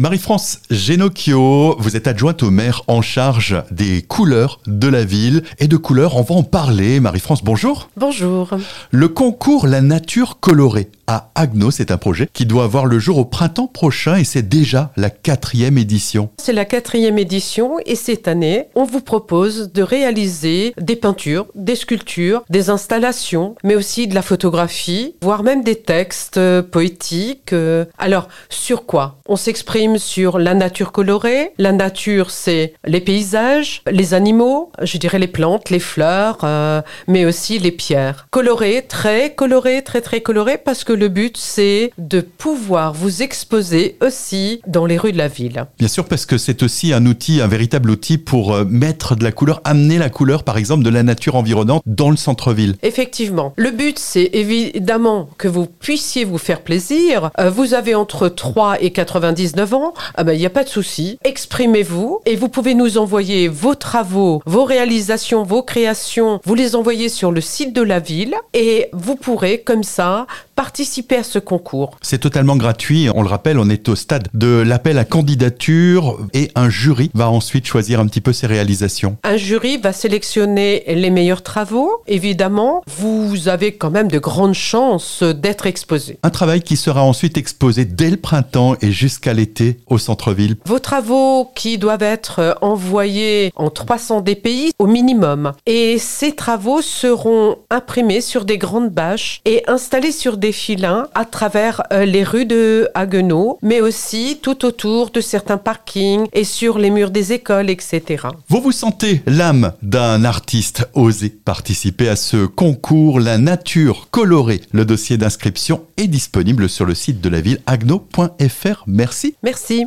Marie-France Genocchio, vous êtes adjointe au maire en charge des couleurs de la ville et de couleurs, on va en parler. Marie-France, bonjour. Bonjour. Le concours La Nature Colorée à Agno, c'est un projet qui doit avoir le jour au printemps prochain et c'est déjà la quatrième édition. C'est la quatrième édition et cette année, on vous propose de réaliser des peintures, des sculptures, des installations, mais aussi de la photographie, voire même des textes euh, poétiques. Euh. Alors, sur quoi? On s'exprime sur la nature colorée. La nature, c'est les paysages, les animaux, je dirais les plantes, les fleurs, euh, mais aussi les pierres. Coloré, très coloré, très très coloré, parce que le but, c'est de pouvoir vous exposer aussi dans les rues de la ville. Bien sûr, parce que c'est aussi un outil, un véritable outil pour euh, mettre de la couleur, amener la couleur, par exemple, de la nature environnante dans le centre-ville. Effectivement. Le but, c'est évidemment que vous puissiez vous faire plaisir. Euh, vous avez entre 3 et 99 ans ah ben il n'y a pas de souci. Exprimez-vous et vous pouvez nous envoyer vos travaux, vos réalisations, vos créations. Vous les envoyez sur le site de la ville et vous pourrez comme ça participer à ce concours. C'est totalement gratuit. On le rappelle, on est au stade de l'appel à candidature et un jury va ensuite choisir un petit peu ses réalisations. Un jury va sélectionner les meilleurs travaux. Évidemment, vous avez quand même de grandes chances d'être exposé. Un travail qui sera ensuite exposé dès le printemps et jusqu'à l'été au centre-ville. Vos travaux qui doivent être envoyés en 300 DPI au minimum. Et ces travaux seront imprimés sur des grandes bâches et installés sur des filins à travers euh, les rues de Haguenau, mais aussi tout autour de certains parkings et sur les murs des écoles, etc. Vous vous sentez l'âme d'un artiste osé participer à ce concours La Nature colorée. Le dossier d'inscription est disponible sur le site de la ville agno.fr. Merci. Merci.